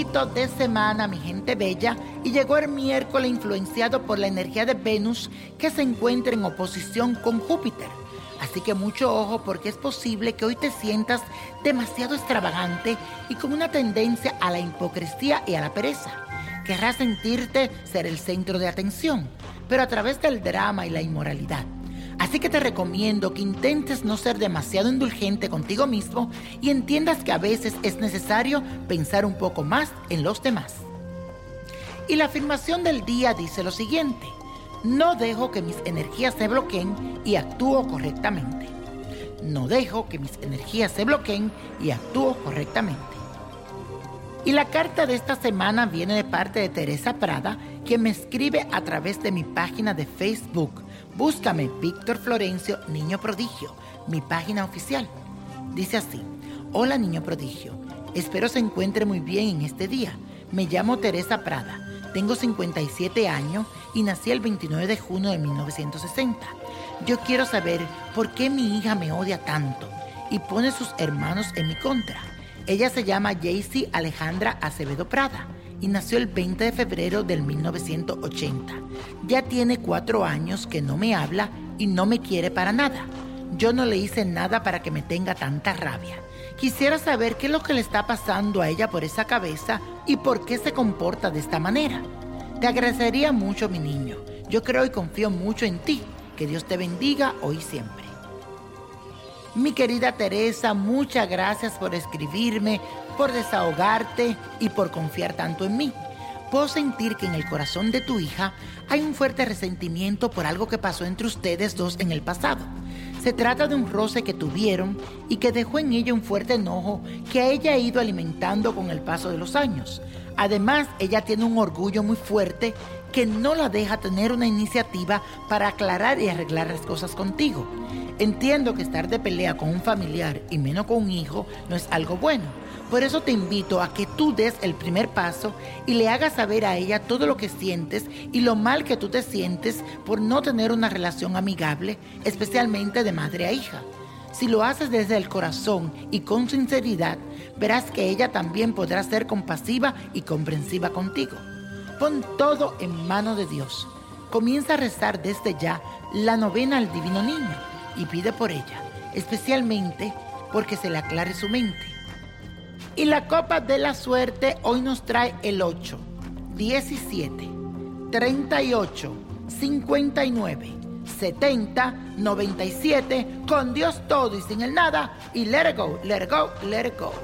De semana, mi gente bella, y llegó el miércoles influenciado por la energía de Venus que se encuentra en oposición con Júpiter. Así que mucho ojo porque es posible que hoy te sientas demasiado extravagante y con una tendencia a la hipocresía y a la pereza. Querrás sentirte ser el centro de atención, pero a través del drama y la inmoralidad. Así que te recomiendo que intentes no ser demasiado indulgente contigo mismo y entiendas que a veces es necesario pensar un poco más en los demás. Y la afirmación del día dice lo siguiente, no dejo que mis energías se bloqueen y actúo correctamente. No dejo que mis energías se bloqueen y actúo correctamente. Y la carta de esta semana viene de parte de Teresa Prada, quien me escribe a través de mi página de Facebook. Búscame Víctor Florencio, Niño Prodigio, mi página oficial. Dice así, hola Niño Prodigio, espero se encuentre muy bien en este día. Me llamo Teresa Prada, tengo 57 años y nací el 29 de junio de 1960. Yo quiero saber por qué mi hija me odia tanto y pone sus hermanos en mi contra. Ella se llama Jaycee Alejandra Acevedo Prada y nació el 20 de febrero del 1980. Ya tiene cuatro años que no me habla y no me quiere para nada. Yo no le hice nada para que me tenga tanta rabia. Quisiera saber qué es lo que le está pasando a ella por esa cabeza y por qué se comporta de esta manera. Te agradecería mucho, mi niño. Yo creo y confío mucho en ti. Que Dios te bendiga hoy y siempre. Mi querida Teresa, muchas gracias por escribirme, por desahogarte y por confiar tanto en mí. Puedo sentir que en el corazón de tu hija hay un fuerte resentimiento por algo que pasó entre ustedes dos en el pasado. Se trata de un roce que tuvieron y que dejó en ella un fuerte enojo que ella ha ido alimentando con el paso de los años. Además, ella tiene un orgullo muy fuerte que no la deja tener una iniciativa para aclarar y arreglar las cosas contigo. Entiendo que estar de pelea con un familiar y menos con un hijo no es algo bueno. Por eso te invito a que tú des el primer paso y le hagas saber a ella todo lo que sientes y lo mal que tú te sientes por no tener una relación amigable, especialmente de madre a hija. Si lo haces desde el corazón y con sinceridad, verás que ella también podrá ser compasiva y comprensiva contigo. Pon todo en manos de Dios. Comienza a rezar desde ya la novena al Divino Niño y pide por ella, especialmente porque se le aclare su mente. Y la copa de la suerte hoy nos trae el 8, 17, 38, 59, 70, 97, con Dios todo y sin el nada, y let it go, let it go, let it go.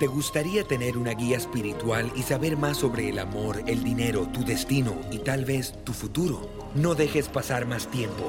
¿Te gustaría tener una guía espiritual y saber más sobre el amor, el dinero, tu destino y tal vez tu futuro? No dejes pasar más tiempo.